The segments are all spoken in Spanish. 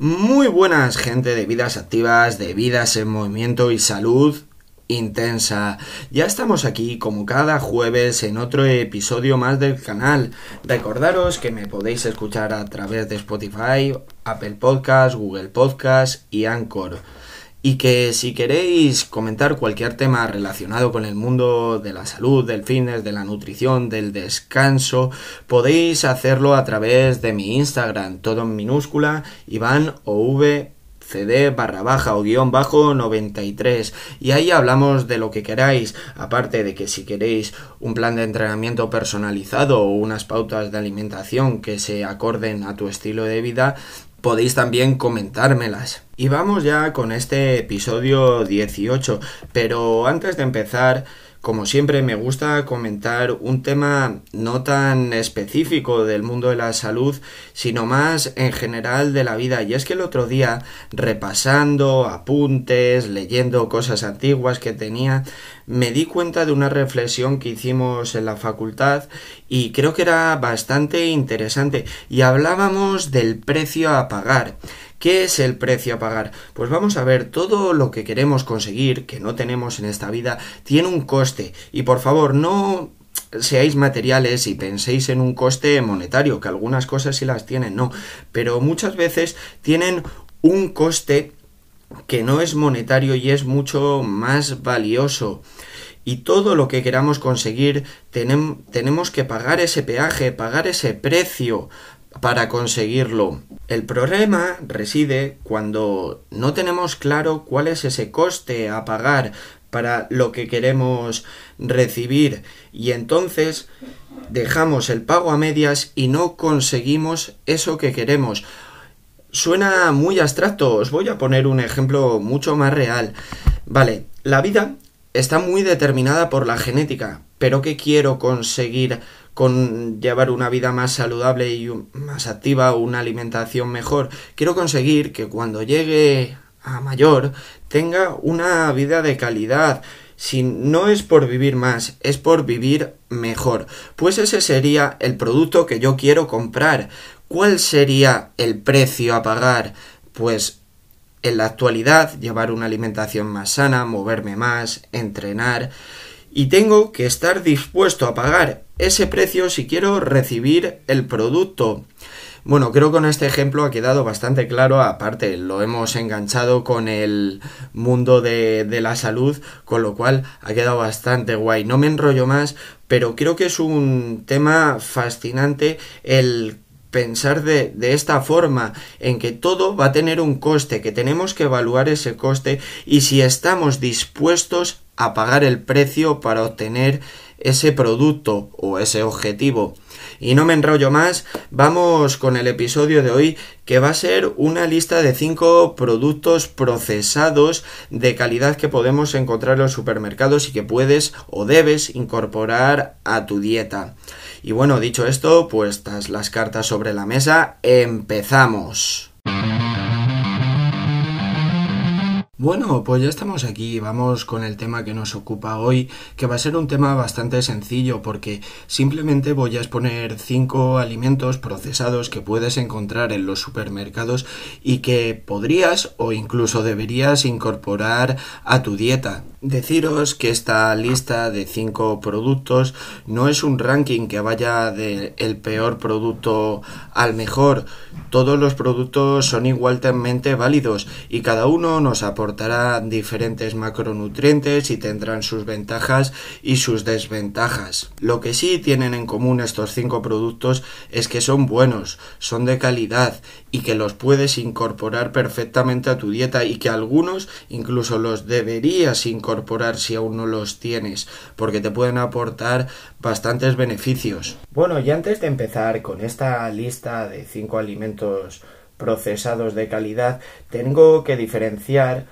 Muy buenas gente de vidas activas, de vidas en movimiento y salud intensa. Ya estamos aquí como cada jueves en otro episodio más del canal. Recordaros que me podéis escuchar a través de Spotify, Apple Podcast, Google Podcast y Anchor y que si queréis comentar cualquier tema relacionado con el mundo de la salud, del fitness, de la nutrición, del descanso, podéis hacerlo a través de mi Instagram, todo en minúscula, Iván barra baja o guion bajo 93 y ahí hablamos de lo que queráis aparte de que si queréis un plan de entrenamiento personalizado o unas pautas de alimentación que se acorden a tu estilo de vida podéis también comentármelas. Y vamos ya con este episodio 18, pero antes de empezar, como siempre me gusta comentar un tema no tan específico del mundo de la salud, sino más en general de la vida. Y es que el otro día, repasando apuntes, leyendo cosas antiguas que tenía, me di cuenta de una reflexión que hicimos en la facultad y creo que era bastante interesante y hablábamos del precio a pagar. ¿Qué es el precio a pagar? Pues vamos a ver, todo lo que queremos conseguir, que no tenemos en esta vida, tiene un coste. Y por favor, no seáis materiales y penséis en un coste monetario, que algunas cosas sí las tienen, no. Pero muchas veces tienen un coste que no es monetario y es mucho más valioso y todo lo que queramos conseguir tenemos que pagar ese peaje, pagar ese precio para conseguirlo. El problema reside cuando no tenemos claro cuál es ese coste a pagar para lo que queremos recibir y entonces dejamos el pago a medias y no conseguimos eso que queremos. Suena muy abstracto, os voy a poner un ejemplo mucho más real. Vale, la vida está muy determinada por la genética, pero ¿qué quiero conseguir con llevar una vida más saludable y más activa, una alimentación mejor. Quiero conseguir que cuando llegue a mayor tenga una vida de calidad. Si no es por vivir más, es por vivir mejor. Pues ese sería el producto que yo quiero comprar. ¿Cuál sería el precio a pagar? Pues en la actualidad llevar una alimentación más sana, moverme más, entrenar y tengo que estar dispuesto a pagar ese precio si quiero recibir el producto. Bueno, creo que con este ejemplo ha quedado bastante claro, aparte lo hemos enganchado con el mundo de, de, la salud, con lo cual ha quedado bastante guay. No me enrollo más, pero creo que es un tema fascinante el pensar de, de, esta forma, en que todo va a tener un coste, que tenemos que evaluar ese coste y si estamos dispuestos a pagar el precio para obtener ese producto o ese objetivo. Y no me enrollo más, vamos con el episodio de hoy que va a ser una lista de 5 productos procesados de calidad que podemos encontrar en los supermercados y que puedes o debes incorporar a tu dieta. Y bueno, dicho esto, puestas las cartas sobre la mesa, empezamos. Bueno, pues ya estamos aquí, vamos con el tema que nos ocupa hoy, que va a ser un tema bastante sencillo porque simplemente voy a exponer cinco alimentos procesados que puedes encontrar en los supermercados y que podrías o incluso deberías incorporar a tu dieta. Deciros que esta lista de cinco productos no es un ranking que vaya del el peor producto al mejor. Todos los productos son igualmente válidos y cada uno nos aportará diferentes macronutrientes y tendrán sus ventajas y sus desventajas. Lo que sí tienen en común estos cinco productos es que son buenos, son de calidad y que los puedes incorporar perfectamente a tu dieta y que algunos incluso los deberías incorporar si aún no los tienes, porque te pueden aportar bastantes beneficios. Bueno, y antes de empezar con esta lista de 5 alimentos procesados de calidad, tengo que diferenciar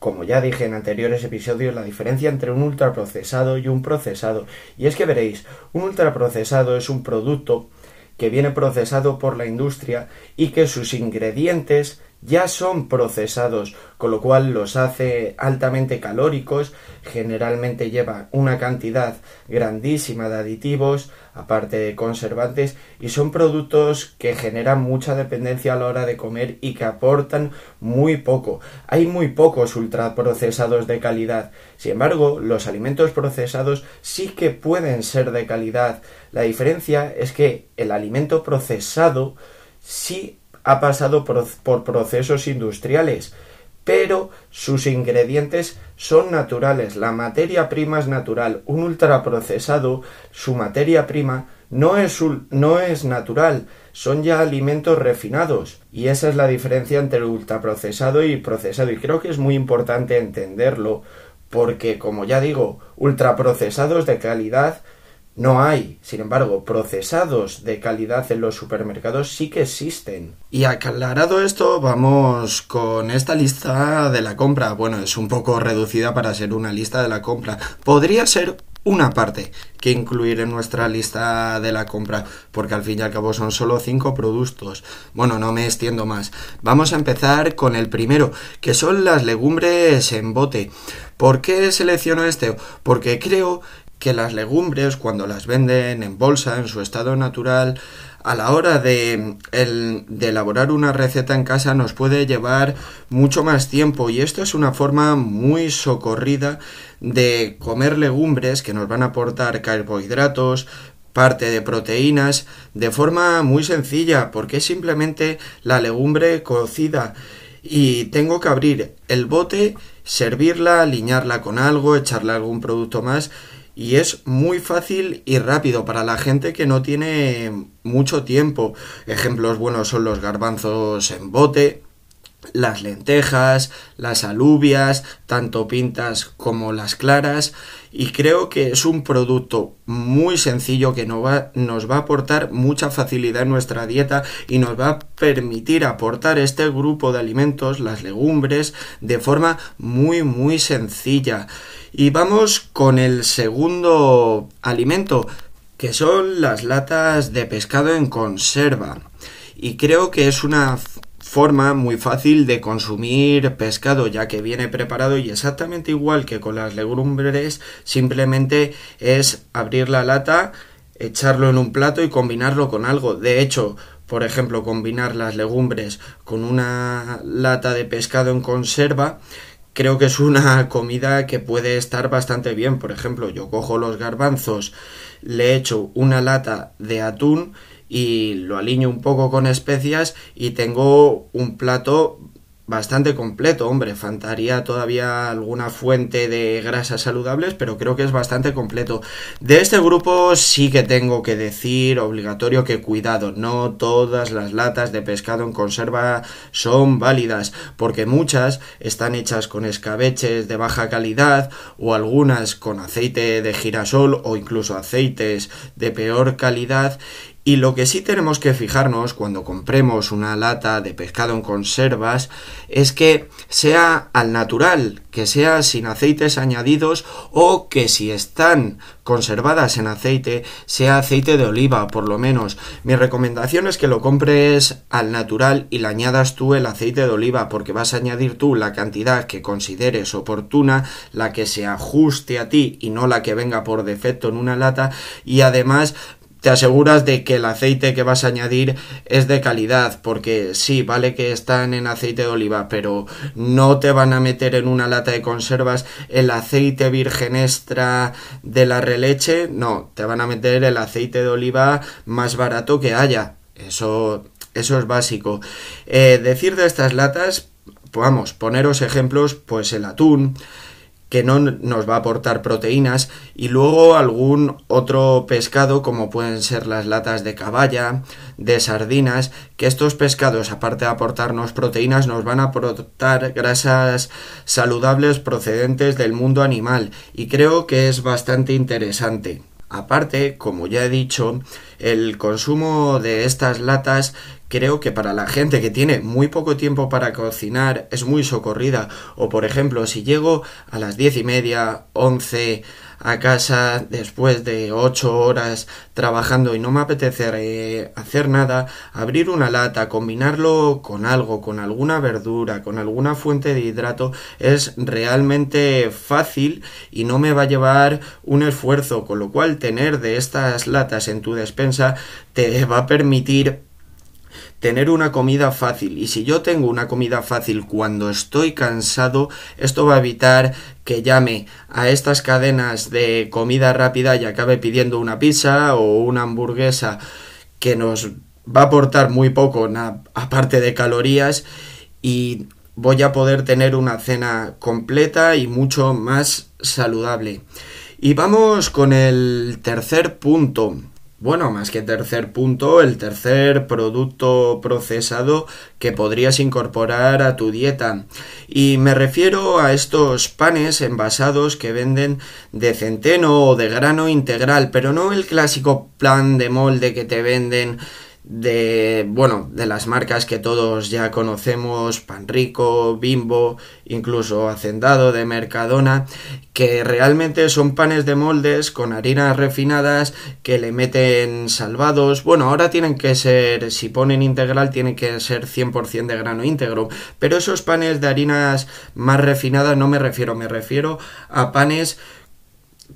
como ya dije en anteriores episodios, la diferencia entre un ultraprocesado y un procesado. Y es que veréis, un ultraprocesado es un producto que viene procesado por la industria y que sus ingredientes ya son procesados, con lo cual los hace altamente calóricos, generalmente lleva una cantidad grandísima de aditivos, aparte de conservantes, y son productos que generan mucha dependencia a la hora de comer y que aportan muy poco. Hay muy pocos ultraprocesados de calidad. Sin embargo, los alimentos procesados sí que pueden ser de calidad. La diferencia es que el alimento procesado sí ha pasado por, procesos industriales, pero sus ingredientes son naturales, la materia prima es natural, un ultraprocesado, su materia prima no es, no es natural, son ya alimentos refinados. Y esa es la diferencia entre ultraprocesado y procesado. Y creo que es muy importante entenderlo porque como ya digo, ultraprocesados de calidad no hay, sin embargo, procesados de calidad en los supermercados sí que existen. Y aclarado esto, vamos con esta lista de la compra. Bueno, es un poco reducida para ser una lista de la compra. Podría ser una parte que incluir en nuestra lista de la compra, porque al fin y al cabo son solo cinco productos. Bueno, no me extiendo más. Vamos a empezar con el primero, que son las legumbres en bote. ¿Por qué selecciono este? Porque creo que las legumbres, cuando las venden en bolsa, en su estado natural, a la hora de, de, elaborar una receta en casa nos puede llevar mucho más tiempo. Y esto es una forma muy socorrida de comer legumbres que nos van a aportar carbohidratos, parte de proteínas, de forma muy sencilla porque es simplemente la legumbre cocida. Y tengo que abrir el bote, servirla, aliñarla con algo, echarle algún producto más y es muy fácil y rápido para la gente que no tiene mucho tiempo. Ejemplos buenos son los garbanzos en bote, las lentejas, las alubias, tanto pintas como las claras, y creo que es un producto muy sencillo que nos va, nos va a aportar mucha facilidad en nuestra dieta y nos va a permitir aportar este grupo de alimentos, las legumbres, de forma muy muy sencilla. Y vamos con el segundo alimento, que son las latas de pescado en conserva. Y creo que es una forma muy fácil de consumir pescado ya que viene preparado y exactamente igual que con las legumbres simplemente es abrir la lata echarlo en un plato y combinarlo con algo de hecho por ejemplo combinar las legumbres con una lata de pescado en conserva creo que es una comida que puede estar bastante bien. Por ejemplo, yo cojo los garbanzos, le echo una lata de atún y lo aliño un poco con especias y tengo un plato bastante completo, hombre, faltaría todavía alguna fuente de grasas saludables, pero creo que es bastante completo. De este grupo sí que tengo que decir obligatorio que cuidado, no todas las latas de pescado en conserva son válidas, porque muchas están hechas con escabeches de baja calidad o algunas con aceite de girasol o incluso aceites de peor calidad y lo que sí tenemos que fijarnos cuando compremos una lata de pescado en conservas es que sea al natural, que sea sin aceites añadidos o que si están conservadas en aceite sea aceite de oliva por lo menos. Mi recomendación es que lo compres al natural y le añadas tú el aceite de oliva porque vas a añadir tú la cantidad que consideres oportuna, la que se ajuste a ti y no la que venga por defecto en una lata y además te aseguras de que el aceite que vas a añadir es de calidad, porque sí, vale que están en aceite de oliva, pero no te van a meter en una lata de conservas el aceite virgen extra de la releche, no, te van a meter el aceite de oliva más barato que haya. Eso, eso es básico. Eh, decir de estas latas, vamos, poneros ejemplos, pues el atún, que no nos va a aportar proteínas y luego algún otro pescado como pueden ser las latas de caballa, de sardinas, que estos pescados aparte de aportarnos proteínas nos van a aportar grasas saludables procedentes del mundo animal y creo que es bastante interesante. Aparte, como ya he dicho, el consumo de estas latas creo que para la gente que tiene muy poco tiempo para cocinar es muy socorrida. O por ejemplo, si llego a las diez y media, once a casa después de ocho horas trabajando y no me apetece eh, hacer nada, abrir una lata, combinarlo con algo, con alguna verdura, con alguna fuente de hidrato, es realmente fácil y no me va a llevar un esfuerzo, con lo cual tener de estas latas en tu despensa te va a permitir tener una comida fácil. Y si yo tengo una comida fácil cuando estoy cansado, esto va a evitar que llame a estas cadenas de comida rápida y acabe pidiendo una pizza o una hamburguesa que nos va a aportar muy poco aparte de calorías y voy a poder tener una cena completa y mucho más saludable. Y vamos con el tercer punto. Bueno, más que tercer punto, el tercer producto procesado que podrías incorporar a tu dieta. Y me refiero a estos panes envasados que venden de centeno o de grano integral, pero no el clásico plan de molde que te venden de bueno de las marcas que todos ya conocemos pan rico bimbo incluso hacendado de mercadona que realmente son panes de moldes con harinas refinadas que le meten salvados. Bueno ahora tienen que ser si ponen integral tienen que ser 100% de grano íntegro pero esos panes de harinas más refinadas no me refiero me refiero a panes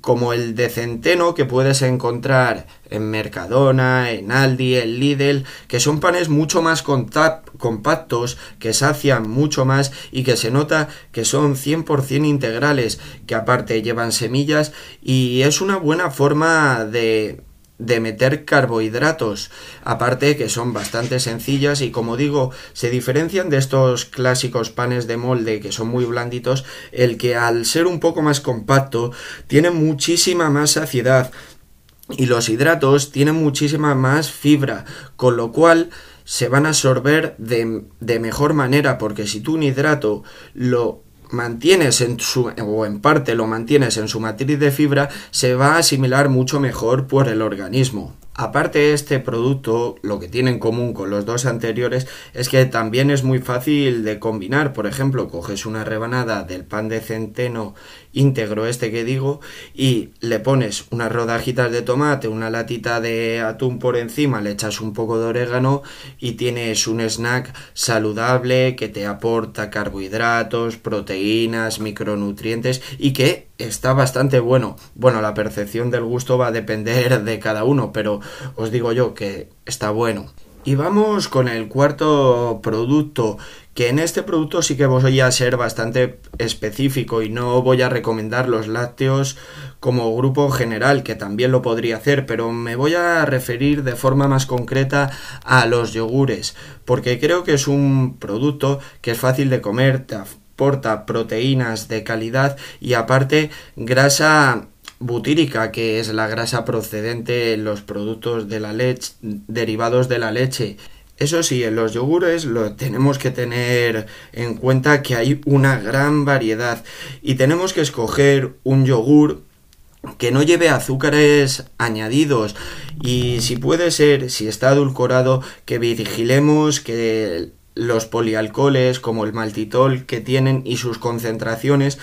como el de centeno que puedes encontrar en Mercadona, en Aldi, en Lidl, que son panes mucho más compactos, que sacian mucho más y que se nota que son 100% integrales, que aparte llevan semillas y es una buena forma de de meter carbohidratos, aparte que son bastante sencillas y como digo, se diferencian de estos clásicos panes de molde que son muy blanditos, el que al ser un poco más compacto tiene muchísima más saciedad y los hidratos tienen muchísima más fibra, con lo cual se van a absorber de, de mejor manera porque si tú un hidrato lo mantienes en su o en parte lo mantienes en su matriz de fibra se va a asimilar mucho mejor por el organismo. Aparte este producto, lo que tiene en común con los dos anteriores es que también es muy fácil de combinar. Por ejemplo, coges una rebanada del pan de centeno íntegro este que digo y le pones unas rodajitas de tomate, una latita de atún por encima, le echas un poco de orégano y tienes un snack saludable que te aporta carbohidratos, proteínas, micronutrientes y que está bastante bueno. Bueno, la percepción del gusto va a depender de cada uno, pero os digo yo que está bueno. Y vamos con el cuarto producto, que en este producto sí que voy a ser bastante específico y no voy a recomendar los lácteos como grupo general, que también lo podría hacer, pero me voy a referir de forma más concreta a los yogures, porque creo que es un producto que es fácil de comer, te aporta proteínas de calidad y aparte grasa butírica, que es la grasa procedente en los productos de la leche, derivados de la leche. Eso sí, en los yogures lo tenemos que tener en cuenta que hay una gran variedad y tenemos que escoger un yogur que no lleve azúcares añadidos y si puede ser, si está adulcorado, que vigilemos que los polialcoholes como el maltitol que tienen y sus concentraciones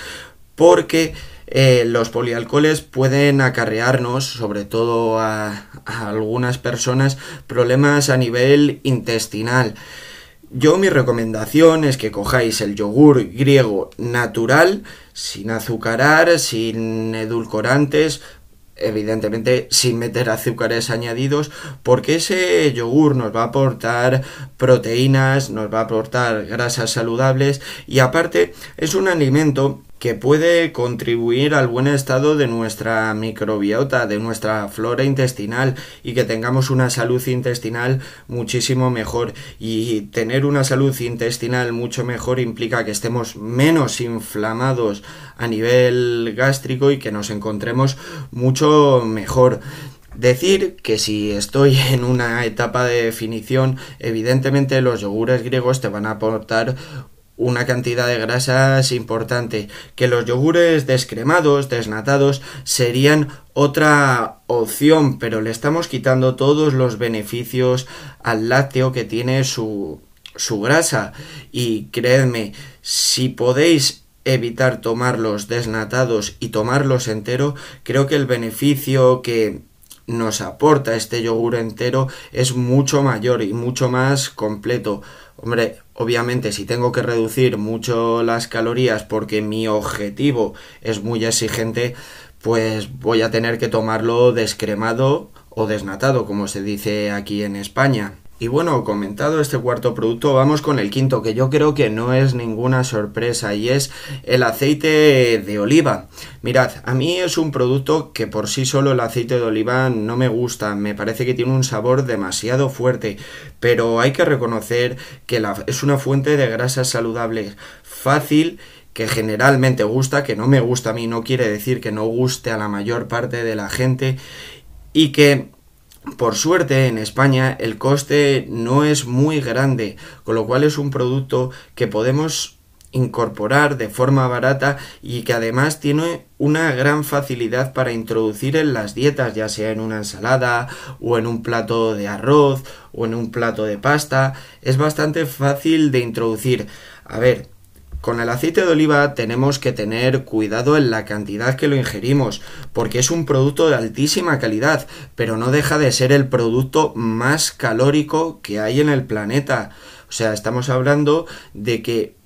porque eh, los polialcoholes pueden acarrearnos, sobre todo a, algunas personas, problemas a nivel intestinal. Yo mi recomendación es que cojáis el yogur griego natural, sin azucarar, sin edulcorantes, evidentemente sin meter azúcares añadidos, porque ese yogur nos va a aportar proteínas, nos va a aportar grasas saludables y aparte es un alimento que puede contribuir al buen estado de nuestra microbiota, de nuestra flora intestinal y que tengamos una salud intestinal muchísimo mejor. Y tener una salud intestinal mucho mejor implica que estemos menos inflamados a nivel gástrico y que nos encontremos mucho mejor. Decir que si estoy en una etapa de definición, evidentemente los yogures griegos te van a aportar una cantidad de grasas importante, que los yogures descremados, desnatados, serían otra opción, pero le estamos quitando todos los beneficios al lácteo que tiene su, su grasa. Y creedme, si podéis evitar tomarlos desnatados y tomarlos entero, creo que el beneficio que nos aporta este yogur entero es mucho mayor y mucho más completo. Hombre, obviamente si tengo que reducir mucho las calorías porque mi objetivo es muy exigente, pues voy a tener que tomarlo descremado o desnatado, como se dice aquí en España. Y bueno, comentado este cuarto producto, vamos con el quinto, que yo creo que no es ninguna sorpresa, y es el aceite de oliva. Mirad, a mí es un producto que por sí solo el aceite de oliva no me gusta, me parece que tiene un sabor demasiado fuerte, pero hay que reconocer que es una fuente de grasas saludables fácil que generalmente gusta, que no me gusta a mí, no quiere decir que no guste a la mayor parte de la gente y que por suerte en España el coste no es muy grande, con lo cual es un producto que podemos incorporar de forma barata y que además tiene una gran facilidad para introducir en las dietas, ya sea en una ensalada o en un plato de arroz o en un plato de pasta. Es bastante fácil de introducir. A ver, con el aceite de oliva tenemos que tener cuidado en la cantidad que lo ingerimos, porque es un producto de altísima calidad, pero no deja de ser el producto más calórico que hay en el planeta. O sea, estamos hablando de que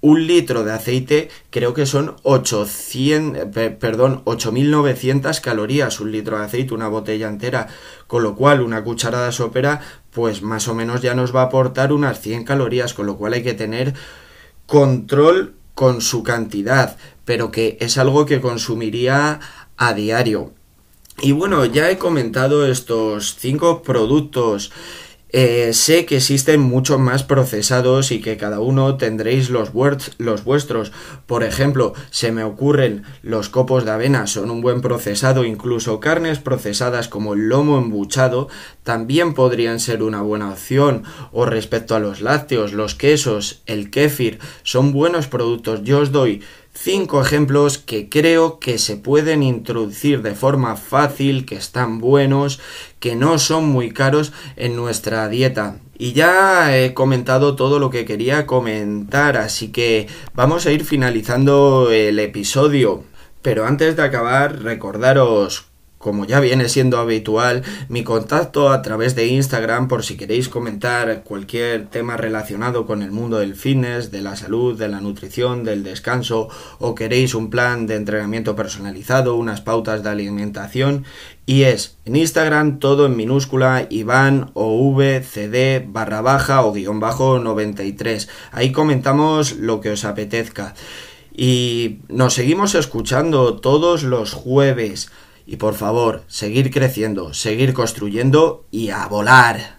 un litro de aceite creo que son 800, perdón, 8900 calorías un litro de aceite, una botella entera, con lo cual una cucharada sopera pues más o menos ya nos va a aportar unas 100 calorías, con lo cual hay que tener control con su cantidad, pero que es algo que consumiría a diario. Y bueno, ya he comentado estos cinco productos eh, sé que existen muchos más procesados y que cada uno tendréis los, los vuestros. Por ejemplo, se me ocurren los copos de avena, son un buen procesado, incluso carnes procesadas como el lomo embuchado también podrían ser una buena opción. O respecto a los lácteos, los quesos, el kéfir, son buenos productos. Yo os doy cinco ejemplos que creo que se pueden introducir de forma fácil, que están buenos, que no son muy caros en nuestra dieta. Y ya he comentado todo lo que quería comentar, así que vamos a ir finalizando el episodio. Pero antes de acabar, recordaros como ya viene siendo habitual, mi contacto a través de Instagram por si queréis comentar cualquier tema relacionado con el mundo del fitness, de la salud, de la nutrición, del descanso o queréis un plan de entrenamiento personalizado, unas pautas de alimentación y es en Instagram todo en minúscula Iván o VCD barra baja o guion bajo 93. Ahí comentamos lo que os apetezca. Y nos seguimos escuchando todos los jueves. Y por favor, seguir creciendo, seguir construyendo y a volar.